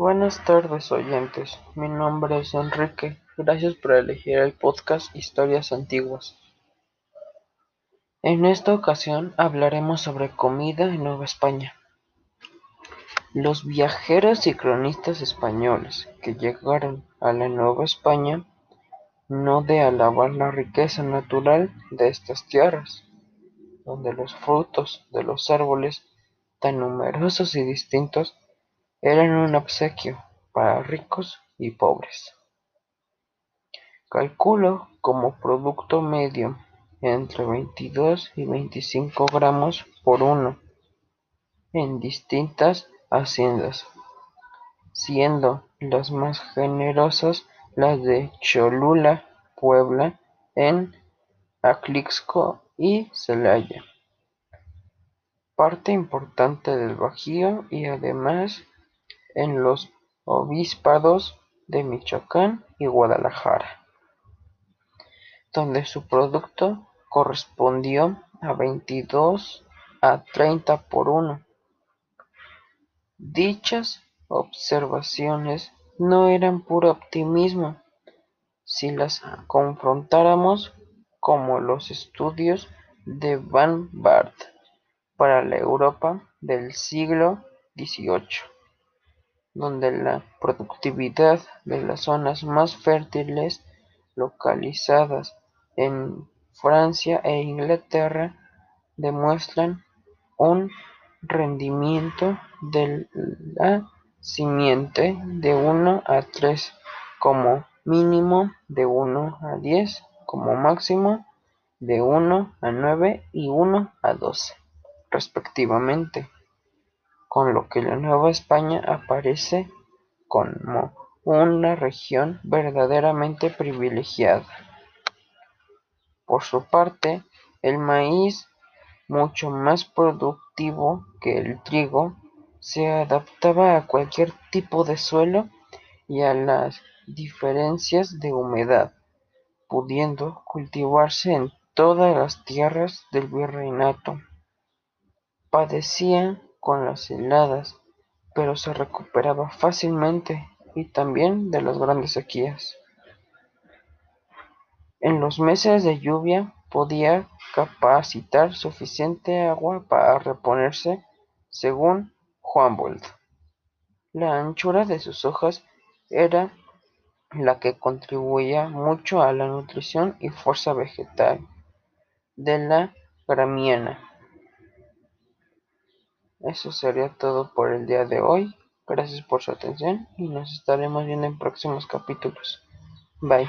Buenas tardes oyentes, mi nombre es Enrique, gracias por elegir el podcast Historias Antiguas. En esta ocasión hablaremos sobre comida en Nueva España. Los viajeros y cronistas españoles que llegaron a la Nueva España no de alabar la riqueza natural de estas tierras, donde los frutos de los árboles tan numerosos y distintos eran un obsequio para ricos y pobres. Calculo como producto medio entre 22 y 25 gramos por uno en distintas haciendas, siendo las más generosas las de Cholula, Puebla, en Atlixco y Celaya parte importante del Bajío y además en los obispados de Michoacán y Guadalajara, donde su producto correspondió a 22 a 30 por uno. Dichas observaciones no eran puro optimismo si las confrontáramos como los estudios de Van Baart para la Europa del siglo XVIII, donde la productividad de las zonas más fértiles localizadas en Francia e Inglaterra demuestran un rendimiento de la simiente de 1 a 3 como mínimo de 1 a 10 como máximo de 1 a 9 y 1 a 12 respectivamente, con lo que la Nueva España aparece como una región verdaderamente privilegiada. Por su parte, el maíz, mucho más productivo que el trigo, se adaptaba a cualquier tipo de suelo y a las diferencias de humedad, pudiendo cultivarse en todas las tierras del virreinato. Padecía con las heladas, pero se recuperaba fácilmente y también de las grandes sequías. En los meses de lluvia podía capacitar suficiente agua para reponerse, según Humboldt. La anchura de sus hojas era la que contribuía mucho a la nutrición y fuerza vegetal de la gramiana. Eso sería todo por el día de hoy. Gracias por su atención y nos estaremos viendo en próximos capítulos. Bye.